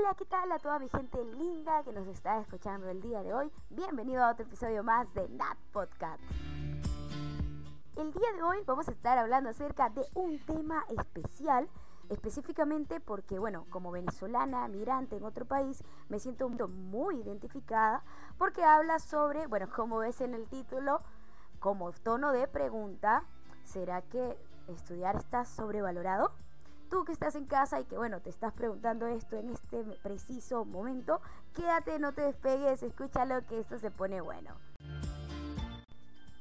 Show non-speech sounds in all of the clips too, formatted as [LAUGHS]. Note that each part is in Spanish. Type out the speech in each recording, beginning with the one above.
Hola, ¿qué tal a toda mi gente linda que nos está escuchando el día de hoy? Bienvenido a otro episodio más de Nat Podcast. El día de hoy vamos a estar hablando acerca de un tema especial, específicamente porque, bueno, como venezolana, migrante en otro país, me siento muy identificada porque habla sobre, bueno, como ves en el título, como tono de pregunta, ¿será que estudiar está sobrevalorado? Tú que estás en casa y que bueno, te estás preguntando esto en este preciso momento, quédate, no te despegues, escúchalo que esto se pone bueno.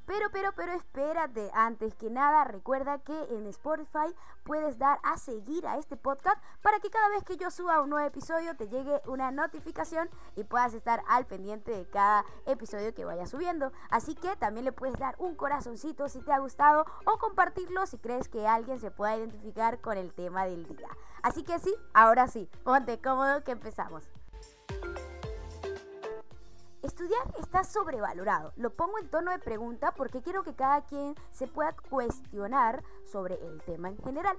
Pero, pero, pero espérate, antes que nada recuerda que en Spotify puedes dar a seguir a este podcast para que cada vez que yo suba un nuevo episodio te llegue una notificación y puedas estar al pendiente de cada episodio que vaya subiendo. Así que también le puedes dar un corazoncito si te ha gustado o compartirlo si crees que alguien se pueda identificar con el tema del día. Así que sí, ahora sí, ponte cómodo que empezamos. Estudiar está sobrevalorado. Lo pongo en tono de pregunta porque quiero que cada quien se pueda cuestionar sobre el tema en general.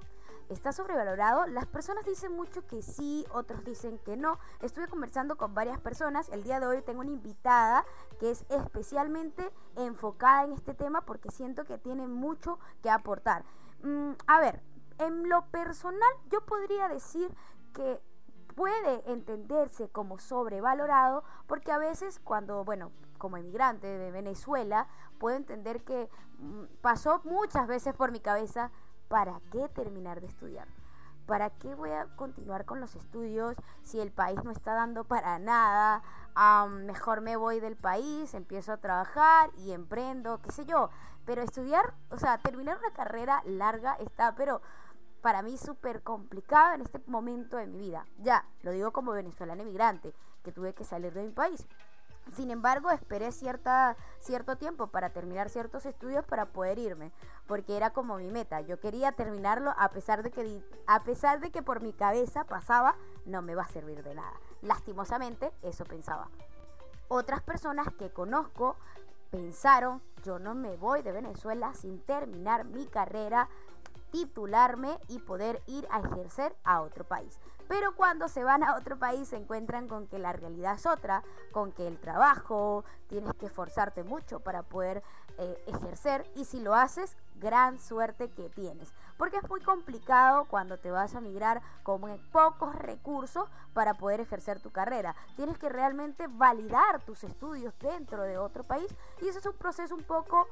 ¿Está sobrevalorado? Las personas dicen mucho que sí, otros dicen que no. Estuve conversando con varias personas. El día de hoy tengo una invitada que es especialmente enfocada en este tema porque siento que tiene mucho que aportar. Mm, a ver, en lo personal yo podría decir que puede entenderse como sobrevalorado porque a veces cuando, bueno, como emigrante de Venezuela, puedo entender que mm, pasó muchas veces por mi cabeza, ¿para qué terminar de estudiar? ¿Para qué voy a continuar con los estudios si el país no está dando para nada? mejor me voy del país, empiezo a trabajar y emprendo, qué sé yo. Pero estudiar, o sea, terminar una carrera larga está, pero para mí súper complicado en este momento de mi vida. Ya, lo digo como venezolana emigrante, que tuve que salir de mi país. Sin embargo, esperé cierta, cierto tiempo para terminar ciertos estudios para poder irme, porque era como mi meta. Yo quería terminarlo a pesar de que, a pesar de que por mi cabeza pasaba, no me va a servir de nada. Lastimosamente, eso pensaba. Otras personas que conozco pensaron, yo no me voy de Venezuela sin terminar mi carrera titularme y poder ir a ejercer a otro país. Pero cuando se van a otro país se encuentran con que la realidad es otra, con que el trabajo, tienes que esforzarte mucho para poder eh, ejercer y si lo haces, gran suerte que tienes. Porque es muy complicado cuando te vas a migrar con pocos recursos para poder ejercer tu carrera. Tienes que realmente validar tus estudios dentro de otro país y eso es un proceso un poco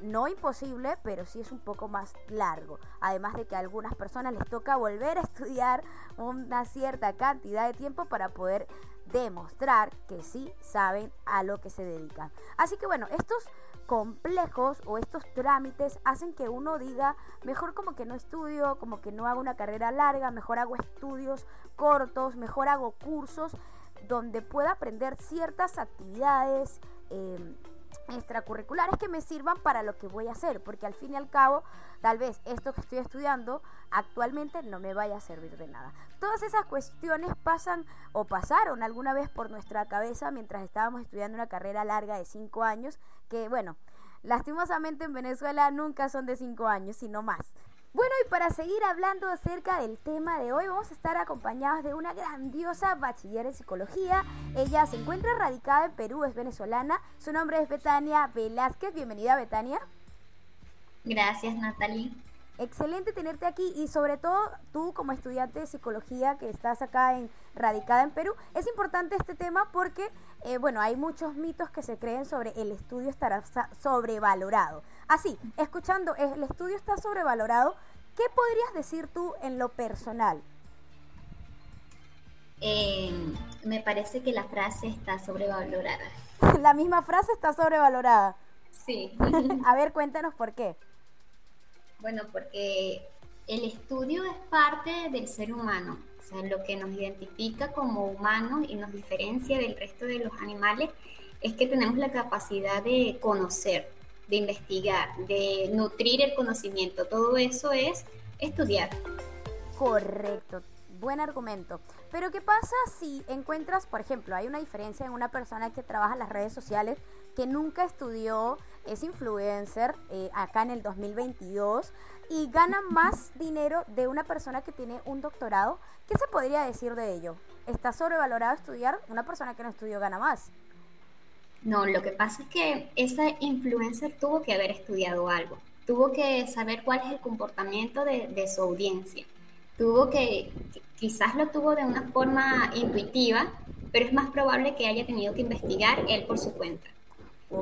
no imposible, pero sí es un poco más largo. Además de que a algunas personas les toca volver a estudiar una cierta cantidad de tiempo para poder demostrar que sí saben a lo que se dedican. Así que bueno, estos complejos o estos trámites hacen que uno diga, mejor como que no estudio, como que no hago una carrera larga, mejor hago estudios cortos, mejor hago cursos donde pueda aprender ciertas actividades. Eh, extracurriculares que me sirvan para lo que voy a hacer, porque al fin y al cabo, tal vez esto que estoy estudiando actualmente no me vaya a servir de nada. Todas esas cuestiones pasan o pasaron alguna vez por nuestra cabeza mientras estábamos estudiando una carrera larga de cinco años, que bueno, lastimosamente en Venezuela nunca son de cinco años, sino más. Bueno, y para seguir hablando acerca del tema de hoy, vamos a estar acompañados de una grandiosa bachiller en psicología. Ella se encuentra radicada en Perú, es venezolana. Su nombre es Betania Velázquez. Bienvenida, Betania. Gracias, Natalie. Excelente tenerte aquí y sobre todo tú como estudiante de psicología que estás acá en, radicada en Perú. Es importante este tema porque, eh, bueno, hay muchos mitos que se creen sobre el estudio estará sobrevalorado. Así, escuchando, el estudio está sobrevalorado, ¿qué podrías decir tú en lo personal? Eh, me parece que la frase está sobrevalorada. [LAUGHS] la misma frase está sobrevalorada. Sí. [LAUGHS] A ver, cuéntanos por qué. Bueno, porque el estudio es parte del ser humano, o sea, lo que nos identifica como humanos y nos diferencia del resto de los animales es que tenemos la capacidad de conocer, de investigar, de nutrir el conocimiento. Todo eso es estudiar. Correcto, buen argumento. Pero ¿qué pasa si encuentras, por ejemplo, hay una diferencia en una persona que trabaja en las redes sociales que nunca estudió, es influencer eh, acá en el 2022 y gana más dinero de una persona que tiene un doctorado. ¿Qué se podría decir de ello? está sobrevalorado estudiar, una persona que no estudió gana más. No, lo que pasa es que esa influencer tuvo que haber estudiado algo, tuvo que saber cuál es el comportamiento de, su audiencia, tuvo que, quizás lo tuvo de una forma intuitiva, pero es más probable que haya tenido que investigar él por su cuenta.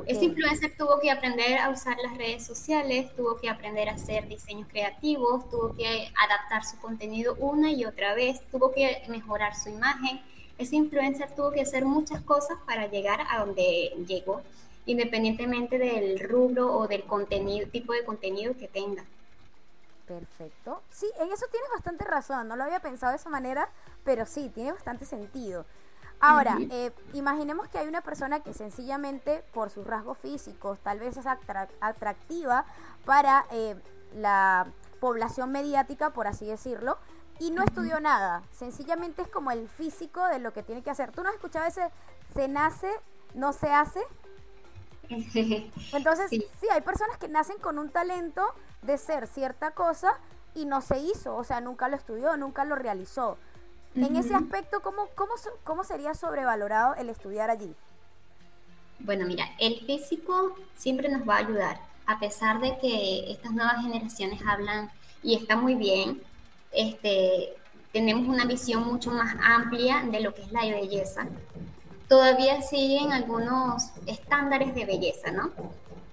Ese influencer tuvo que aprender a usar las redes sociales, tuvo que aprender a hacer diseños creativos, tuvo que adaptar su contenido una y otra vez, tuvo que mejorar su imagen. Ese influencer tuvo que hacer muchas cosas para llegar a donde llegó, independientemente del rubro o del contenido, tipo de contenido que tenga. Perfecto. Sí, en eso tienes bastante razón. No lo había pensado de esa manera, pero sí, tiene bastante sentido. Ahora, eh, imaginemos que hay una persona que sencillamente por sus rasgos físicos tal vez es atractiva para eh, la población mediática, por así decirlo, y no estudió nada. Sencillamente es como el físico de lo que tiene que hacer. ¿Tú no has escuchado ese se nace, no se hace? [LAUGHS] Entonces, sí. sí, hay personas que nacen con un talento de ser cierta cosa y no se hizo, o sea, nunca lo estudió, nunca lo realizó. En ese aspecto, ¿cómo, cómo, ¿cómo sería sobrevalorado el estudiar allí? Bueno, mira, el físico siempre nos va a ayudar, a pesar de que estas nuevas generaciones hablan y está muy bien, este, tenemos una visión mucho más amplia de lo que es la belleza. Todavía siguen algunos estándares de belleza, ¿no?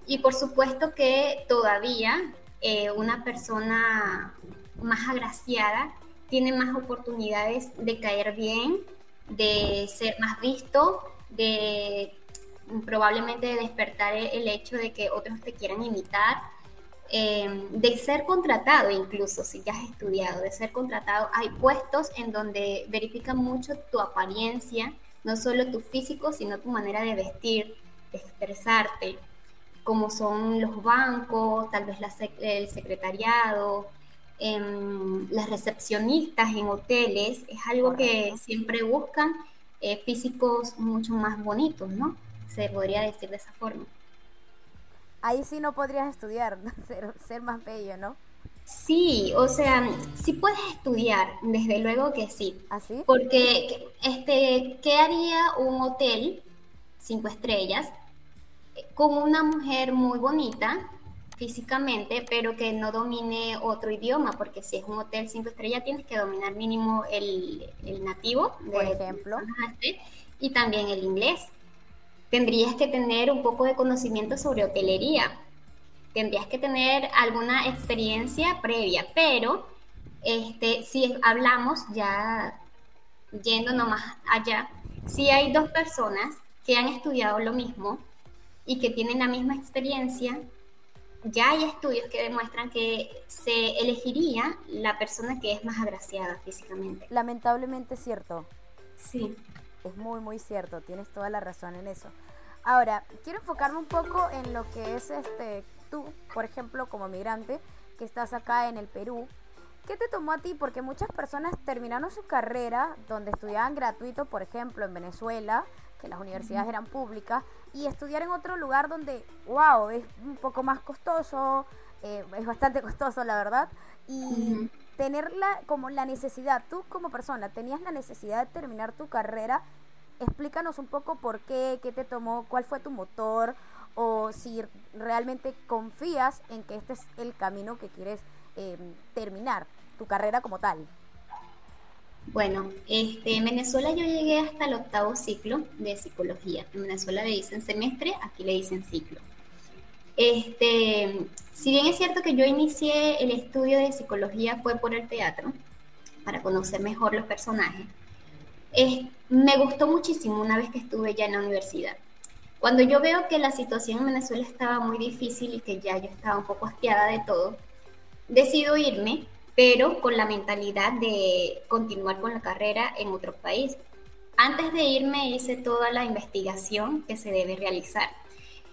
Y por supuesto que todavía eh, una persona más agraciada tiene más oportunidades de caer bien, de ser más visto, de probablemente despertar el hecho de que otros te quieran imitar, em, de ser contratado incluso, si ya has estudiado, de ser contratado. Hay puestos en donde verifican mucho tu apariencia, no solo tu físico, sino tu manera de vestir, de expresarte, como son los bancos, tal vez el secretariado, las recepcionistas en hoteles, es algo que siempre buscan eh, físicos mucho más bonitos, ¿no? Se podría decir de esa forma. Ahí sí no podrías estudiar, [LAUGHS] ser, ser más bello, ¿no? Sí, o sea, sí puedes estudiar, desde luego que sí. ¿Así? ¿Ah, Porque, este, ¿qué haría un hotel cinco estrellas con una mujer muy bonita físicamente, pero que no domine otro idioma, porque si es un hotel cinco estrellas tienes que dominar mínimo el, nativo, por ejemplo, y también el inglés. Tendrías que tener un poco de conocimiento sobre hotelería, tendrías que tener alguna experiencia previa, pero este, si hablamos ya yendo nomás allá, si hay dos personas que han estudiado lo mismo y que tienen la misma experiencia, ya hay estudios que demuestran que se elegiría la persona que es más agraciada físicamente. Lamentablemente es cierto. Sí. Es muy, muy cierto, tienes toda la razón en eso. Ahora, quiero enfocarme un poco en lo que es este tú, por ejemplo, como migrante, que estás acá en el Perú. ¿Qué te tomó a ti? Porque muchas personas terminaron su carrera donde estudiaban gratuito, por ejemplo, en Venezuela, que las universidades eran públicas, y estudiar en otro lugar donde, wow, es un poco más costoso, eh, es bastante costoso, la verdad, y tenerla como la necesidad, tú como persona, tenías la necesidad de terminar tu carrera, explícanos un poco por qué, qué te tomó, cuál fue tu motor, o si realmente confías en que este es el camino que quieres eh, terminar, tu carrera como tal. Bueno, este, en Venezuela yo llegué hasta el octavo ciclo de psicología. En Venezuela le dicen semestre, aquí le dicen ciclo. Este, si bien es cierto que yo inicié el estudio de psicología fue por el teatro, para conocer mejor los personajes, me gustó muchísimo una vez que estuve ya en la universidad. Cuando yo veo que la situación en Venezuela estaba muy difícil y que ya yo estaba un poco hastiada de todo, decido irme pero con la mentalidad de continuar con la carrera en otro país. Antes de irme hice toda la investigación que se debe realizar.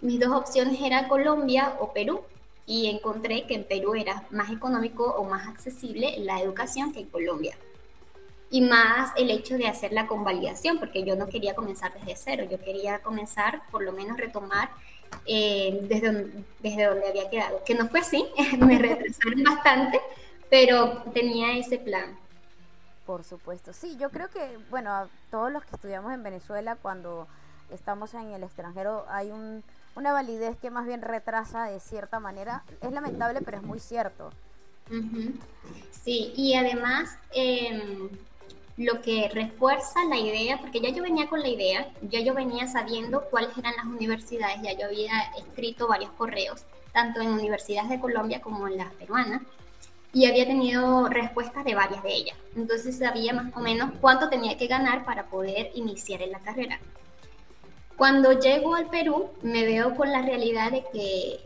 Mis dos opciones eran Colombia o Perú y encontré que en Perú era más económico o más accesible la educación que en Colombia. Y más el hecho de hacer la convalidación, porque yo no quería comenzar desde cero, yo quería comenzar, por lo menos retomar eh, desde, donde, desde donde había quedado. Que no fue así, [LAUGHS] me retrasaron bastante, pero tenía ese plan. Por supuesto, sí, yo creo que, bueno, todos los que estudiamos en Venezuela, cuando estamos en el extranjero, hay un, una validez que más bien retrasa de cierta manera. Es lamentable, pero es muy cierto. Sí, y además em, lo que refuerza la idea, porque ya yo venía con la idea, ya yo venía sabiendo cuáles eran las universidades, ya yo había escrito varios correos, tanto en universidades de Colombia como en las peruanas, y había tenido respuestas de varias de ellas. Entonces sabía más o menos cuánto tenía que ganar para poder iniciar en la carrera. Cuando llego al Perú, me veo con la realidad de que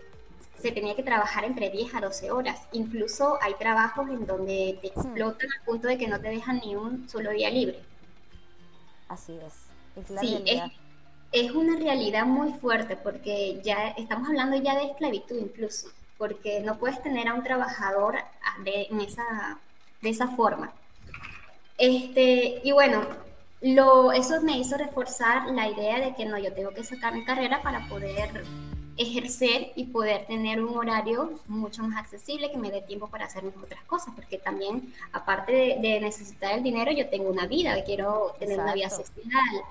se tenía que trabajar entre 10 a 12 horas. Incluso hay trabajos en donde te hmm. explotan al punto de que no te dejan ni un solo día libre. Así es. Es sí, Es, una realidad muy fuerte porque ya estamos hablando ya de esclavitud incluso, porque no puedes tener a un trabajador de, esa, de esa forma. Este, y bueno, lo, eso me hizo reforzar la idea de que no, yo tengo que sacar mi carrera para poder ejercer y poder tener un horario mucho más accesible que me dé tiempo para hacer mis otras cosas, porque también, aparte de, necesitar el dinero, yo tengo una vida, quiero tener una vida social,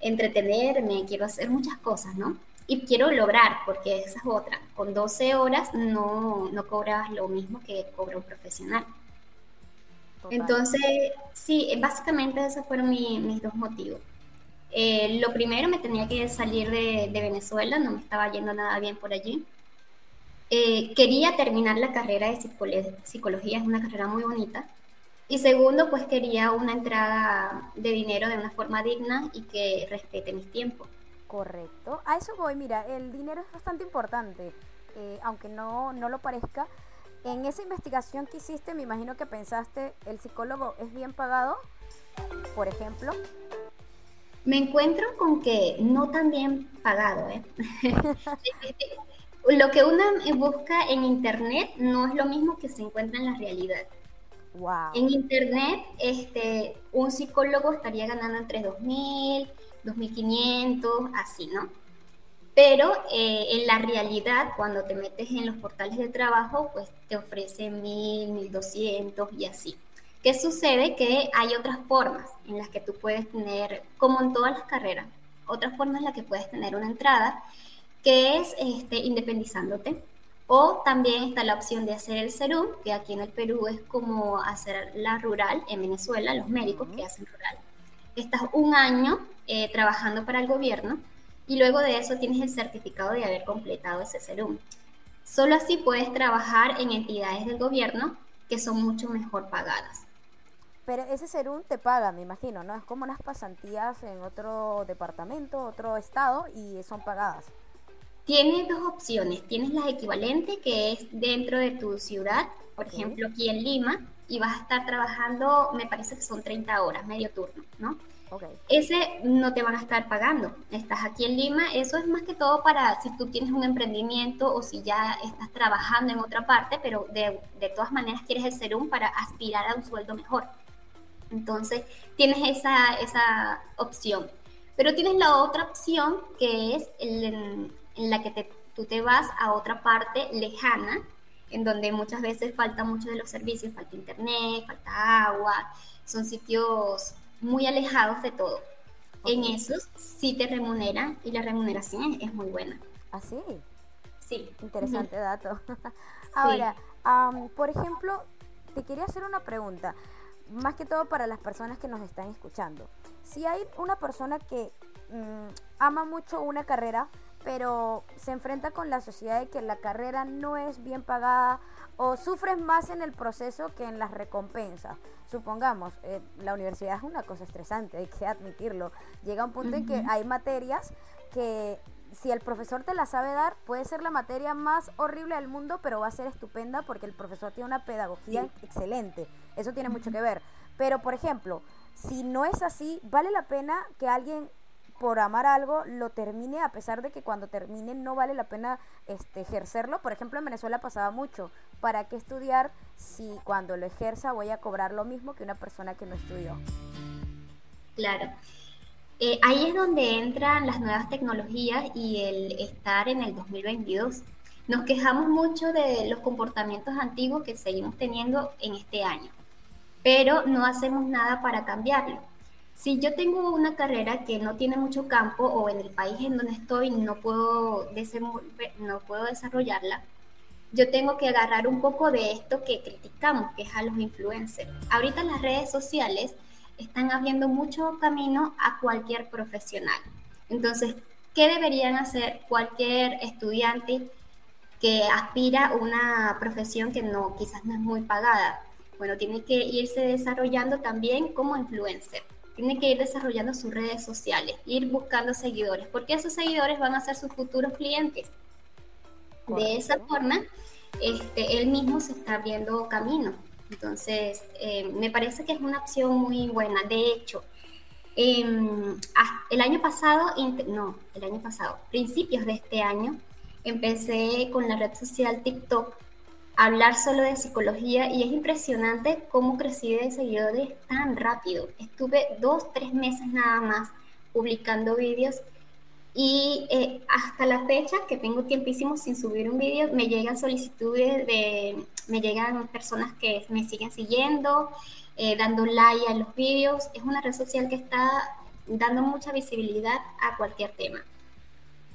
entretenerme, quiero hacer muchas cosas, ¿no? Y quiero lograr, porque esa es otra, con 12 horas no, no cobras lo mismo que cobra un profesional. Entonces, sí, básicamente esos fueron mis dos motivos. Eh, lo primero, me tenía que salir de, Venezuela, no me estaba yendo nada bien por allí. Eh, quería terminar la carrera de psicología, es una carrera muy bonita. Y segundo, pues quería una entrada de dinero de una forma digna y que respete mis tiempos. Correcto. A eso voy, mira, el dinero es bastante importante, eh, aunque no, no lo parezca. En esa investigación que hiciste, me imagino que pensaste, ¿el psicólogo es bien pagado? Por ejemplo me encuentro con que no tan bien pagado. ¿eh? [LAUGHS] [LAUGHS] lo que uno busca en Internet no es lo mismo que se encuentra en la realidad. Wow. En Internet, este, un psicólogo estaría ganando entre 2.000, 2.500, así, ¿no? Pero eh, en la realidad, cuando te metes en los portales de trabajo, pues te ofrecen 1.000, 1.200 y así. ¿Qué sucede? Que hay otras formas en las que tú puedes tener, como en todas las carreras, otras formas en las que puedes tener una entrada, que es este, independizándote. O también está la opción de hacer el serum, que aquí en el Perú es como hacer la rural en Venezuela, los médicos que hacen rural. Estás un año eh, trabajando para el gobierno y luego de eso tienes el certificado de haber completado ese serum. Solo así puedes trabajar en entidades del gobierno que son mucho mejor pagadas. Pero ese serum te paga, me imagino, ¿no? Es como unas pasantías en otro departamento, otro estado y son pagadas. Tienes dos opciones. Tienes la equivalente, que es dentro de tu ciudad, por ejemplo, aquí en Lima, y vas a estar trabajando, me parece que son 30 horas, medio turno, ¿no? Ese no te van a estar pagando. Estás aquí en Lima, eso es más que todo para si tú tienes un emprendimiento o si ya estás trabajando en otra parte, pero de, de todas maneras quieres el serum para aspirar a un sueldo mejor. Entonces, tienes esa, esa opción. Pero tienes la otra opción que es en, la que tú te vas a otra parte lejana, en donde muchas veces falta mucho de los servicios, falta internet, falta agua, son sitios muy alejados de todo. En esos sí te remuneran y la remuneración es, muy buena. ¿Ah, sí? Sí. Interesante dato. [LAUGHS] Ahora, por ejemplo, te quería hacer una pregunta más que todo para las personas que nos están escuchando. Si hay una persona que mm, ama mucho una carrera, pero se enfrenta con la sociedad de que la carrera no es bien pagada o sufres más en el proceso que en las recompensas. Supongamos, eh, la universidad es una cosa estresante, hay que admitirlo. Llega un punto en que hay materias que si el profesor te la sabe dar, puede ser la materia más horrible del mundo, pero va a ser estupenda porque el profesor tiene una pedagogía excelente. Eso tiene mucho que ver. Pero, por ejemplo, si no es así, vale la pena que alguien por amar algo lo termine a pesar de que cuando termine no vale la pena este ejercerlo. Por ejemplo, en Venezuela pasaba mucho. ¿Para qué estudiar si cuando lo ejerza voy a cobrar lo mismo que una persona que no estudió? Claro. Eh, ahí es donde entran las nuevas tecnologías y el estar en el 2022. Nos quejamos mucho de los comportamientos antiguos que seguimos teniendo en este año. pero no hacemos nada para cambiarlo. Si yo tengo una carrera que no tiene mucho campo o en el país en donde estoy no puedo, no puedo desarrollarla, yo tengo que agarrar un poco de esto que criticamos, que es a los influencers. Ahorita las redes sociales están abriendo mucho camino a cualquier profesional. Entonces, ¿qué deberían hacer cualquier estudiante que aspira a una profesión que no, quizás no es muy pagada? Bueno, tiene que irse desarrollando también como influencer. Tiene que ir desarrollando sus redes sociales, ir buscando seguidores, porque esos seguidores van a ser sus futuros clientes. De esa forma, este, él mismo se está abriendo camino. Entonces, eh, me parece que es una opción muy buena. De hecho, em, el año pasado, no, el año pasado, principios de este año, empecé con la red social TikTok hablar solo de psicología y es impresionante cómo crecí de seguidores tan rápido. Estuve dos, tres meses nada más publicando vídeos y eh, hasta la fecha, que tengo tiempísimo sin subir un vídeo, me llegan solicitudes de, me llegan personas que me siguen siguiendo, eh, dando like a los vídeos. Es una red social que está dando mucha visibilidad a cualquier tema.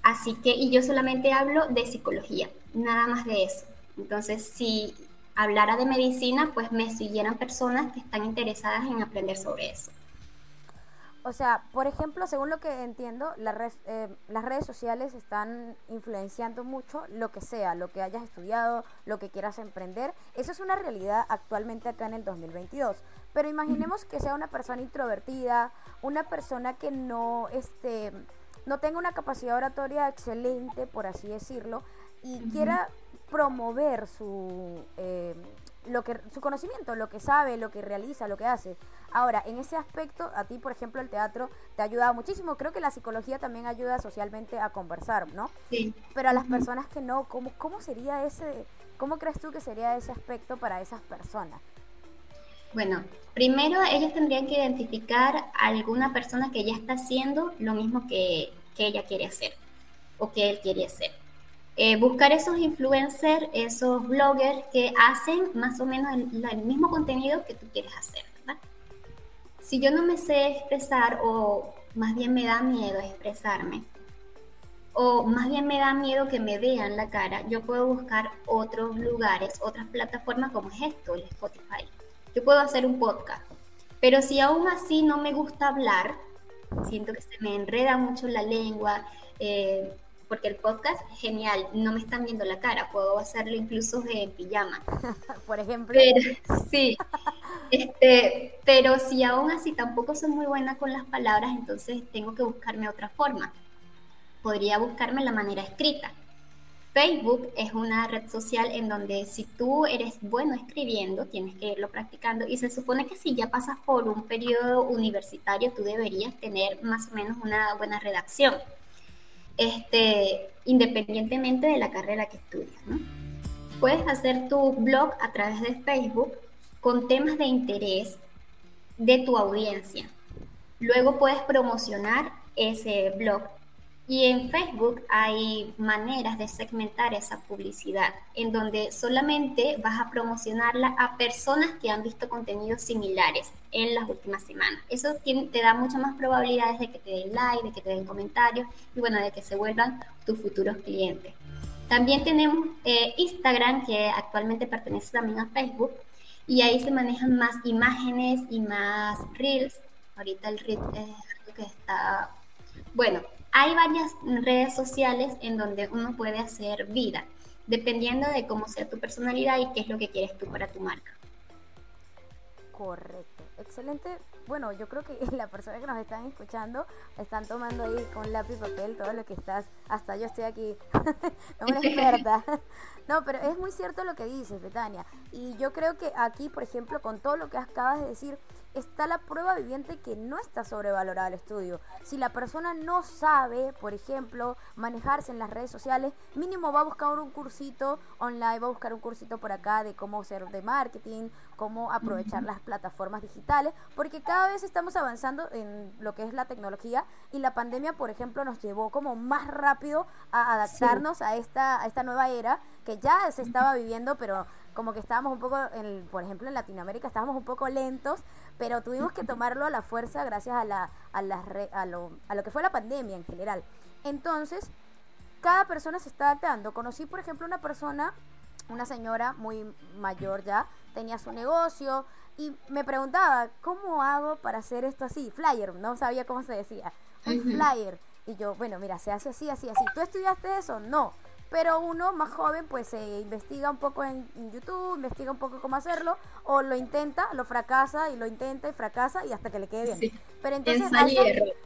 Así que, y yo solamente hablo de psicología, nada más de eso. Entonces, si hablara de medicina, pues me siguieran personas que están interesadas en aprender sobre eso. O sea, por ejemplo, según lo que entiendo, eh, las redes sociales están influenciando mucho lo que sea, lo que hayas estudiado, lo que quieras emprender. Eso es una realidad actualmente acá en el 2022. Pero imaginemos que sea una persona introvertida, una persona que no, este, no tenga una capacidad oratoria excelente, por así decirlo, y quiera promover su, eh, lo que, su conocimiento, lo que sabe, lo que realiza, lo que hace. Ahora, en ese aspecto, a ti, por ejemplo, el teatro te ha ayudado muchísimo. Creo que la psicología también ayuda socialmente a conversar, ¿no? Sí. Pero a las personas que no, ¿cómo, cómo sería ese, cómo crees tú que sería ese aspecto para esas personas? Bueno, primero ellos tendrían que identificar a alguna persona que ya está haciendo lo mismo que, que ella quiere hacer o que él quiere hacer. Eh, buscar esos influencers, esos bloggers que hacen más o menos el, mismo contenido que tú quieres hacer, ¿verdad? Si yo no me sé expresar o más bien me da miedo expresarme, o más bien me da miedo que me vean la cara, yo puedo buscar otros lugares, otras plataformas como es esto, el Spotify. Yo puedo hacer un podcast. Pero si aún así no me gusta hablar, siento que se me enreda mucho la lengua, eh, porque el podcast genial, no me están viendo la cara, puedo hacerlo incluso de pijama. [LAUGHS] Por ejemplo. sí, este, pero si aún así tampoco soy muy buena con las palabras, entonces tengo que buscarme otra forma. Podría buscarme la manera escrita. Facebook es una red social en donde si tú eres bueno escribiendo, tienes que irlo practicando y se supone que si ya pasas por un periodo universitario, tú deberías tener más o menos una buena redacción este, independientemente de la carrera que estudias. Puedes hacer tu blog a través de Facebook con temas de interés de tu audiencia. Luego puedes promocionar ese blog y en Facebook hay maneras de segmentar esa publicidad, en donde solamente vas a promocionarla a personas que han visto contenidos similares en las últimas semanas. Eso te da muchas más probabilidades de que te den like, de que te den comentarios y bueno, de que se vuelvan tus futuros clientes. También tenemos eh, Instagram, que actualmente pertenece también a Facebook, y ahí se manejan más imágenes y más reels. Ahorita el reel es algo que está... Bueno, hay varias redes sociales en donde uno puede hacer vida, dependiendo de cómo sea tu personalidad y qué es lo que quieres tú para tu marca. Correcto, excelente. Bueno, yo creo que [LAUGHS] las personas que nos están escuchando están tomando ahí con lápiz y papel todo lo que estás. Hasta yo estoy aquí, [LAUGHS] una experta. [LAUGHS] No, pero es muy cierto lo que dices, Betania. Y yo creo que aquí, por ejemplo, con todo lo que acabas de decir, está la prueba viviente que no está sobrevalorado el estudio. Si la persona no sabe, por ejemplo, manejarse en las redes sociales, mínimo va a buscar un cursito online, va a buscar un cursito por acá de cómo ser de marketing, cómo aprovechar las plataformas digitales, porque cada vez estamos avanzando en lo que es la tecnología y la pandemia, por ejemplo, nos llevó como más rápido a adaptarnos a esta a esta nueva era que ya se estaba viviendo, pero como que estábamos un poco, en, por ejemplo, en Latinoamérica estábamos un poco lentos, pero tuvimos que tomarlo a la fuerza gracias a, la, a, la, a, lo, a lo que fue la pandemia en general. Entonces, cada persona se está adaptando. Conocí, por ejemplo, una persona, una señora muy mayor ya, tenía su negocio y me preguntaba, ¿cómo hago para hacer esto así? Flyer, no sabía cómo se decía. Un flyer. Y yo, bueno, mira, se hace así, así, así. ¿Tú estudiaste eso? No pero uno más joven pues se investiga un poco en, YouTube, investiga un poco cómo hacerlo, o lo intenta, lo fracasa y lo intenta y fracasa y hasta que le quede bien. Pero entonces,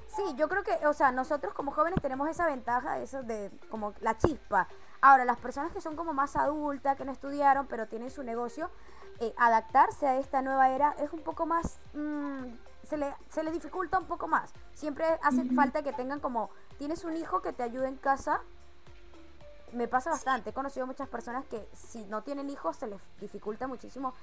sí, yo creo que, o sea, nosotros como jóvenes tenemos esa ventaja, eso de como la chispa. Ahora, las personas que son como más adultas, que no estudiaron, pero tienen su negocio, eh, adaptarse a esta nueva era es un poco más... Mm, se le, se le dificulta un poco más. Siempre hace falta que tengan como, tienes un hijo que te ayude en casa, me pasa bastante. He conocido muchas personas que si no tienen hijos se les dificulta muchísimo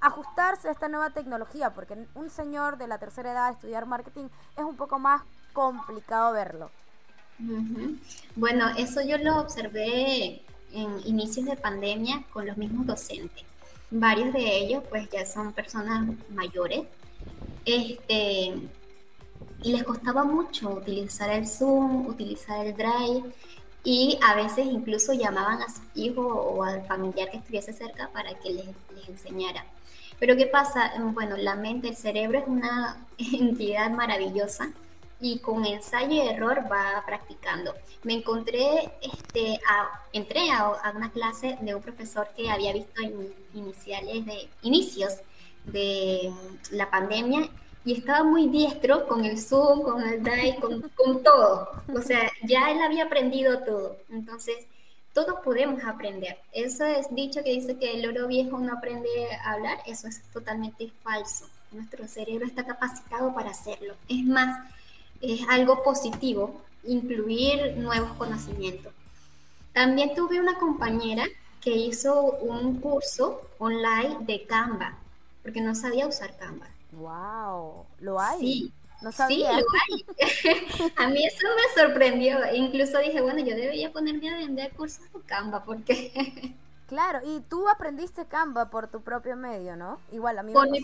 ajustarse a esta nueva tecnología, porque un señor de la tercera edad estudiar marketing es un poco más complicado verlo. Bueno, eso yo lo observé en inicios de pandemia con los mismos docentes. Varios de ellos pues ya son personas mayores. Este, y les costaba mucho utilizar el Zoom, utilizar el Drive y a veces incluso llamaban a su hijo o al familiar que estuviese cerca para que les, les enseñara. Pero ¿qué pasa? Bueno, la mente, el cerebro es una [LAUGHS] entidad maravillosa y con ensayo y error va practicando. Me encontré, este, entré a, a, una clase de un profesor que había visto en iniciales de, inicios de la pandemia y estaba muy diestro con el Zoom, con el Drive, con, con todo. O sea, ya él había aprendido todo. Entonces, todos podemos aprender. Eso es dicho que dice que el oro viejo no aprende a hablar, eso es totalmente falso. Nuestro cerebro está capacitado para hacerlo. Es más, es algo positivo incluir nuevos conocimientos. También tuve una compañera que hizo un curso online de Canva, porque no sabía usar Canva. Wow, ¿lo hay? Sí. No sabía. Sí, lo hay. [LAUGHS] a mí eso me sorprendió. Incluso dije, bueno, yo debería ponerme a vender cursos de Canva porque... [LAUGHS] Claro, y tú aprendiste Canva por tu propio medio, ¿no? Igual a mí por mi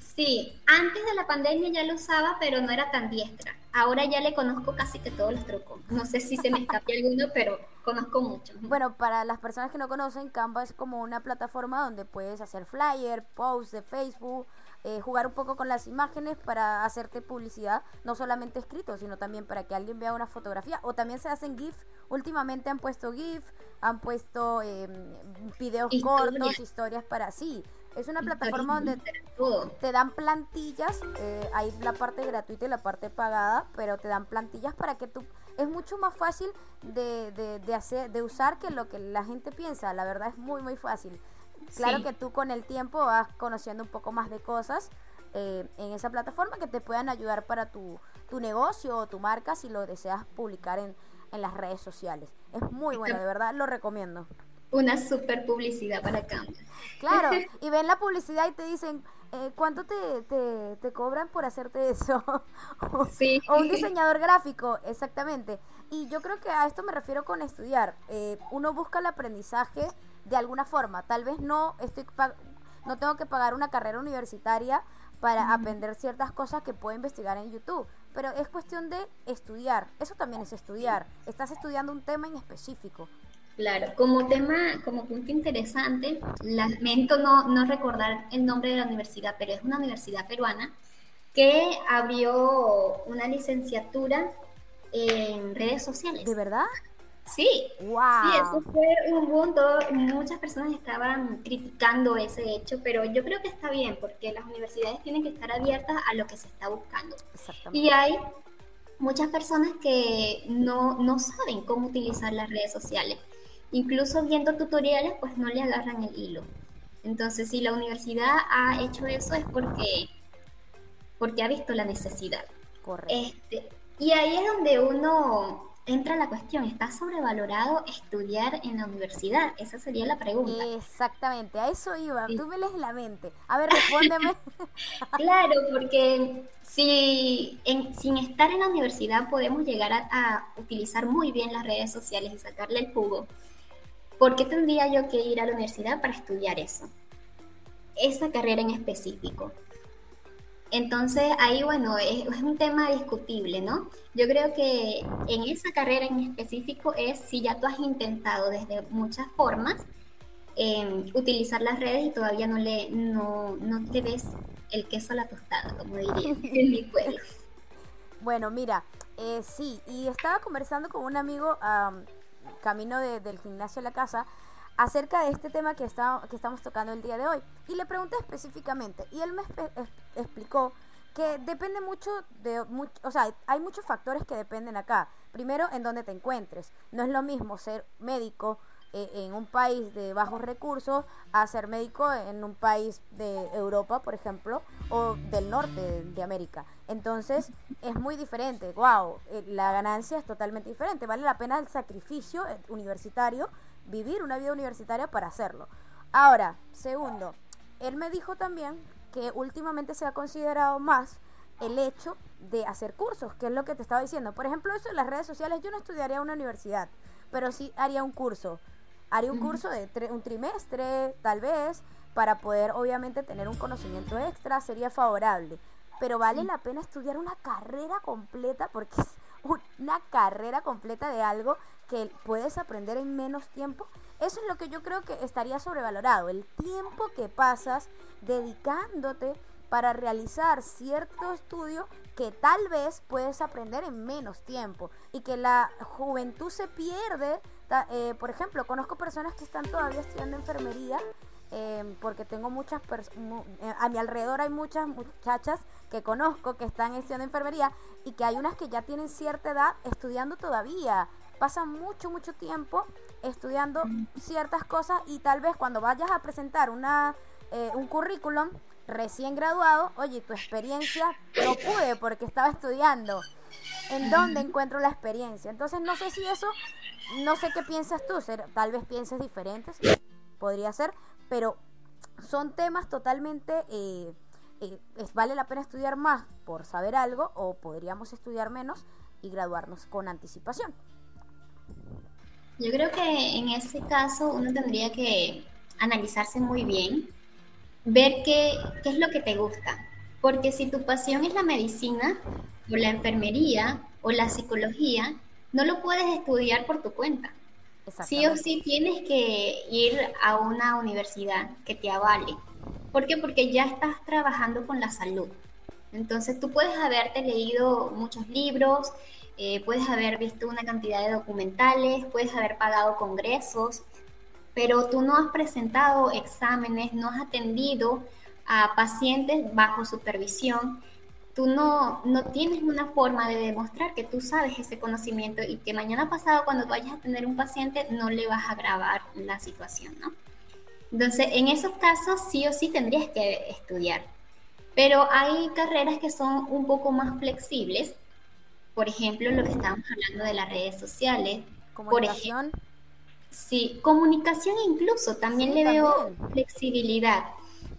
Sí, antes de la pandemia ya lo usaba, pero no era tan diestra. Ahora ya le conozco casi que todos los trucos. No sé si se me escapa [LAUGHS] alguno, pero conozco mucho. Bueno, para las personas que no conocen, Canva es como una plataforma donde puedes hacer flyer, posts de Facebook, eh, jugar un poco con las imágenes para hacerte publicidad, no solamente escrito, sino también para que alguien vea una fotografía. O también se hacen GIF. Últimamente han puesto GIF, han puesto eh, videos cortos, historias para sí. Es una plataforma donde te dan plantillas, eh, hay la parte gratuita y la parte pagada, pero te dan plantillas para que tú es mucho más fácil de, de, de, hacer, de usar que lo que la gente piensa. La verdad es muy, muy fácil. Claro que tú con el tiempo vas conociendo un poco más de cosas eh, en esa plataforma que te puedan ayudar para tu, tu negocio o tu marca si lo deseas publicar en, en las redes sociales. Es muy bueno, de verdad lo recomiendo. Una super publicidad para Canva. Claro, [LAUGHS] y ven la publicidad y te dicen, eh, ¿cuánto te, te, te, cobran por hacerte eso? [LAUGHS] sí. o un diseñador gráfico, exactamente. Y yo creo que a esto me refiero con estudiar. Eh, uno busca el aprendizaje de alguna forma. Tal vez no estoy no tengo que pagar una carrera universitaria para aprender ciertas cosas que puedo investigar en YouTube, pero es cuestión de estudiar. Eso también es estudiar. Estás estudiando un tema en específico. Claro, como tema, como punto interesante, lamento no, no recordar el nombre de la universidad, pero es una universidad peruana que abrió una licenciatura en redes sociales. ¿De verdad? Sí, wow. sí, eso fue un punto. Muchas personas estaban criticando ese hecho, pero yo creo que está bien porque las universidades tienen que estar abiertas a lo que se está buscando. Y hay muchas personas que no, no saben cómo utilizar las redes sociales. Incluso viendo tutoriales, pues no le agarran el hilo. Entonces, si la universidad ha hecho eso es porque porque ha visto la necesidad. Correcto. Este, y ahí es donde uno entra la cuestión, ¿está sobrevalorado estudiar en la universidad? Esa sería la pregunta. Exactamente, a eso iba, tú me lees la mente. A ver, respóndeme. [LAUGHS] claro, porque si sin estar en la universidad podemos llegar a, utilizar muy bien las redes sociales y sacarle el jugo, ¿por qué tendría yo que ir a la universidad para estudiar eso? Esa carrera en específico. Entonces ahí, bueno, es, un tema discutible, ¿no? Yo creo que en esa carrera en específico es si ya tú has intentado desde muchas formas em, utilizar las redes y todavía no, le, no, no te ves el queso a la tostada, como diría [LAUGHS] en mi pueblo. Bueno, mira, eh, sí, y estaba conversando con un amigo camino del gimnasio a la casa acerca de este tema que, está, que estamos tocando el día de hoy. Y le pregunté específicamente, y él me explicó que depende mucho de, o sea, hay muchos factores que dependen acá. Primero, en dónde te encuentres. No es lo mismo ser médico eh, en un país de bajos recursos a ser médico en un país de Europa, por ejemplo, o del norte de, América. Entonces, es muy diferente. Wow, eh, la ganancia es totalmente diferente. Vale la pena el sacrificio eh, universitario vivir una vida universitaria para hacerlo. Ahora, segundo, él me dijo también que últimamente se ha considerado más el hecho de hacer cursos, que es lo que te estaba diciendo. Por ejemplo, eso en las redes sociales, yo no estudiaría en una universidad, pero sí haría un curso. Haría un curso de un trimestre, tal vez, para poder obviamente tener un conocimiento extra, sería favorable. Pero vale la pena estudiar una carrera completa porque es una carrera completa de algo que puedes aprender en menos tiempo, eso es lo que yo creo que estaría sobrevalorado, el tiempo que pasas dedicándote para realizar cierto estudio que tal vez puedes aprender en menos tiempo y que la juventud se pierde. Eh, por ejemplo, conozco personas que están todavía estudiando enfermería Em, porque tengo muchas personas, eh, a mi alrededor hay muchas muchachas que conozco que están estudiando enfermería y que hay unas que ya tienen cierta edad estudiando todavía. Pasan mucho, mucho tiempo estudiando ciertas cosas y tal vez cuando vayas a presentar una, eh, un currículum recién graduado, oye, tu experiencia no pude porque estaba estudiando. ¿En dónde encuentro la experiencia? Entonces no sé si eso, no sé qué piensas tú, tal vez pienses diferentes, podría ser, pero son temas totalmente... Eh, eh, vale la pena estudiar más por saber algo o podríamos estudiar menos y graduarnos con anticipación. Yo creo que en ese caso uno tendría que analizarse muy bien, ver qué, qué es lo que te gusta, porque si tu pasión es la medicina o la enfermería o la psicología, no lo puedes estudiar por tu cuenta. Sí o sí tienes que ir a una universidad que te avale. ¿Por qué? Porque ya estás trabajando con la salud. Entonces tú puedes haberte leído muchos libros, eh, puedes haber visto una cantidad de documentales, puedes haber pagado congresos, pero tú no has presentado exámenes, no has atendido a pacientes bajo supervisión tú no, no tienes una forma de demostrar que tú sabes ese conocimiento y que mañana pasado cuando vayas a tener un paciente no le vas a agravar la situación, ¿no? Entonces, en esos casos sí o sí tendrías que estudiar. Pero hay carreras que son un poco más flexibles. Por ejemplo, lo que estábamos hablando de las redes sociales. Comunicación. sí, comunicación incluso, también le veo flexibilidad.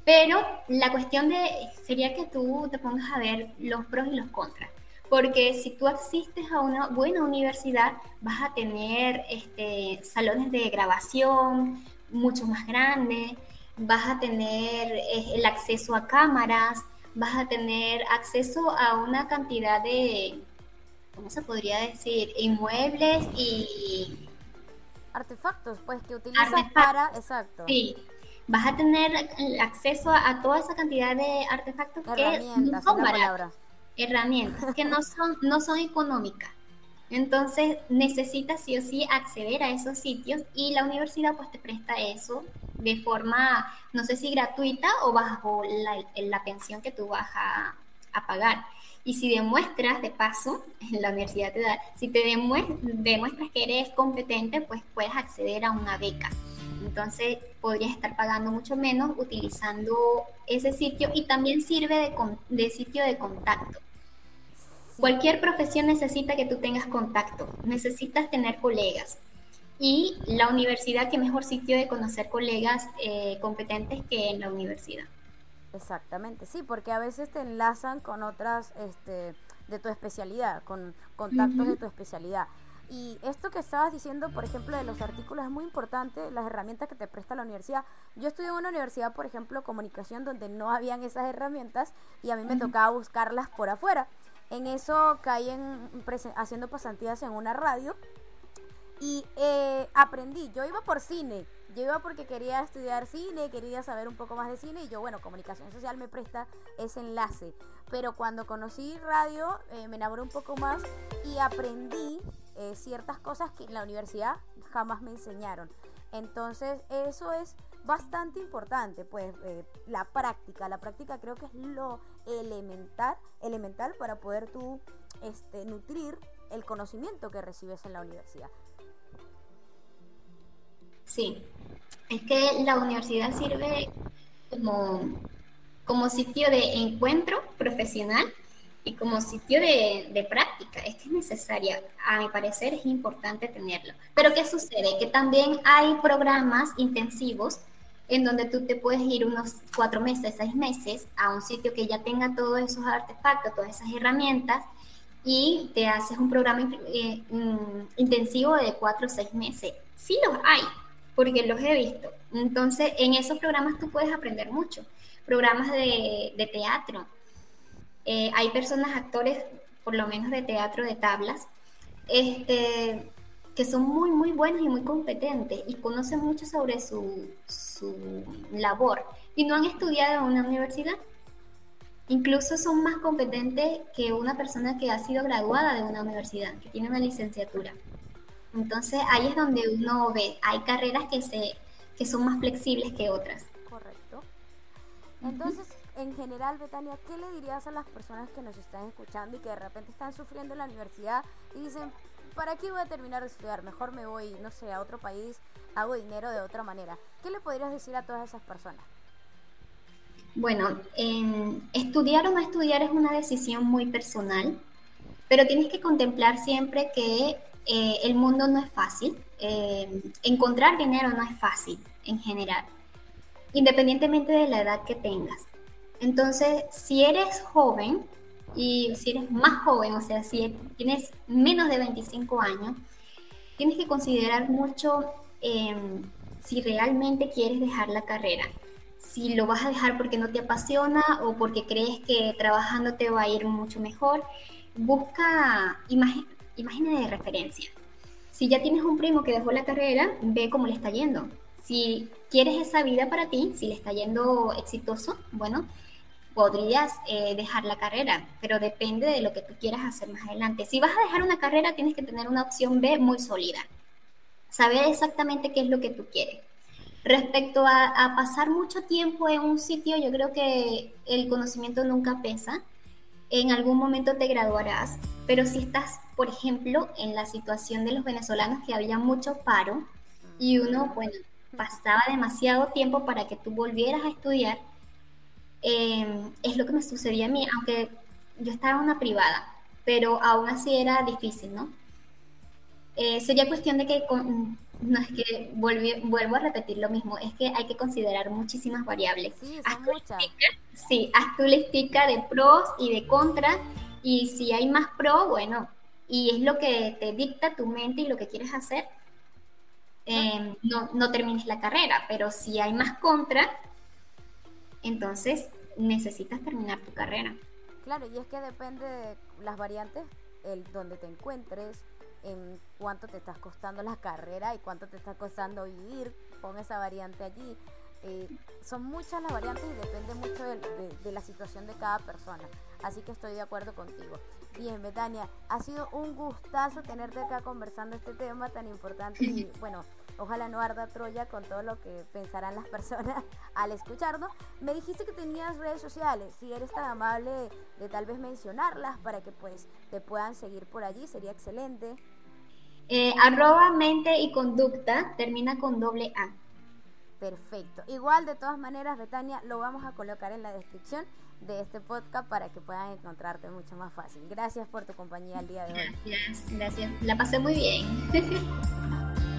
Pero la cuestión de sería que tú te pongas a ver los pros y los contras. Porque si tú asistes a una buena universidad, vas a tener este, salones de grabación mucho más grandes, vas a tener eh, el acceso a cámaras, vas a tener acceso a una cantidad de, ¿cómo se podría decir? Inmuebles y... Artefactos, pues, que utilizas para... Exacto. Sí, vas a tener acceso a, toda esa cantidad de artefactos que no son baratos. Herramientas que no [LAUGHS] son, no son económicas. Entonces necesitas sí o sí acceder a esos sitios y la universidad pues te presta eso de forma, no sé si gratuita o bajo la, la pensión que tú vas a, a, pagar. Y si demuestras, de paso, [LAUGHS] en la universidad te da, si te demuestras que eres competente, pues puedes acceder a una beca Entonces podrías estar pagando mucho menos utilizando ese sitio y también sirve de, de sitio de contacto. Cualquier profesión necesita que tú tengas contacto, necesitas tener colegas. Y la universidad, qué mejor sitio de conocer colegas eh, competentes que en la universidad. Exactamente, sí, porque a veces te enlazan con otras este, de tu especialidad, con contactos de tu especialidad. Y esto que estabas diciendo, por ejemplo, de los artículos es muy importante, las herramientas que te presta la universidad. Yo estudié en una universidad, por ejemplo, comunicación, donde no habían esas herramientas y a mí me tocaba buscarlas por afuera. En eso caí en, haciendo pasantías en una radio y eh, aprendí. Yo iba por cine, yo iba porque quería estudiar cine, quería saber un poco más de cine y yo, bueno, comunicación social me presta ese enlace. Pero cuando conocí radio, eh, me enamoré un poco más y aprendí eh, ciertas cosas que en la universidad jamás me enseñaron. Entonces, eso es bastante importante, pues eh, la práctica, la práctica creo que es lo elemental, elemental para poder tú este, nutrir el conocimiento que recibes en la universidad. Sí, es que la universidad sirve como, como sitio de encuentro profesional y como sitio de, de, práctica. Es que es necesaria, a mi parecer es importante tenerlo. Pero ¿qué sucede? Que también hay programas intensivos en donde tú te puedes ir unos cuatro meses, seis meses a un sitio que ya tenga todos esos artefactos, todas esas herramientas y te haces un programa eh, mm, intensivo de cuatro o seis meses. Sí los hay, porque los he visto. Entonces, en esos programas tú puedes aprender mucho. Programas de, teatro. Eh, hay personas, actores, por lo menos de teatro de tablas, este, que son muy, muy buenos y muy competentes y conocen mucho sobre su, su labor y no han estudiado en una universidad. Incluso son más competentes que una persona que ha sido graduada de una universidad, que tiene una licenciatura. Entonces ahí es donde uno ve, hay carreras que, se, que son más flexibles que otras. Correcto. Entonces, en general, Betania, ¿qué le dirías a las personas que nos están escuchando y que de repente están sufriendo en la universidad y dicen, ¿para qué voy a terminar de estudiar? Mejor me voy, no sé, a otro país, hago dinero de otra manera. ¿Qué le podrías decir a todas esas personas? Bueno, estudiar o no estudiar es una decisión muy personal, pero tienes que contemplar siempre que eh, el mundo no es fácil. Eh, encontrar dinero no es fácil en general, independientemente de la edad que tengas. Entonces, si eres joven, y si eres más joven, o sea, si tienes menos de 25 años, tienes que considerar mucho em, si realmente quieres dejar la carrera. Si lo vas a dejar porque no te apasiona o porque crees que trabajando te va a ir mucho mejor, busca imágenes de referencia. Si ya tienes un primo que dejó la carrera, ve cómo le está yendo. Si quieres esa vida para ti, si le está yendo exitoso, bueno, podrías eh, dejar la carrera, pero depende de lo que tú quieras hacer más adelante. Si vas a dejar una carrera, tienes que tener una opción B muy sólida. Saber exactamente qué es lo que tú quieres. Respecto a, pasar mucho tiempo en un sitio, yo creo que el conocimiento nunca pesa. En algún momento te graduarás, pero si estás, por ejemplo, en la situación de los venezolanos que había mucho paro y uno, bueno, pasaba demasiado tiempo para que tú volvieras a estudiar, Em, es lo que me sucedía a mí, aunque yo estaba en una privada, pero aún así era difícil, ¿no? Eh, sería cuestión de que, no es que vuelvo a repetir lo mismo, es que hay que considerar muchísimas variables. Sí, son muchas. Sí, haz tu listica de pros y de contras, y si hay más pro, bueno, y es lo que te dicta tu mente y lo que quieres hacer, em, no, no termines la carrera, pero si hay más contra, entonces necesitas terminar tu carrera. Claro, y es que depende de las variantes, el donde te encuentres, en cuánto te estás costando la carrera y cuánto te está costando vivir, pon esa variante allí. Eh, son muchas las variantes y depende mucho de, la situación de cada persona. Así que estoy de acuerdo contigo. Bien, Betania, ha sido un gustazo tenerte acá conversando este tema tan importante y [CLEARS THROAT] bueno, ojalá no arda Troya con todo lo que pensarán las personas [LAUGHS] al escucharnos. Me dijiste que tenías redes sociales, si eres tan amable de tal vez mencionarlas para que pues te puedan seguir por allí, sería excelente. Eh, arroba mente y conducta termina con doble A. Perfecto. Igual, de todas maneras, Betania, lo vamos a colocar en la descripción de este podcast para que puedan encontrarte mucho más fácil. Gracias por tu compañía el día de hoy. Gracias, gracias. La pasé muy bien. [LAUGHS]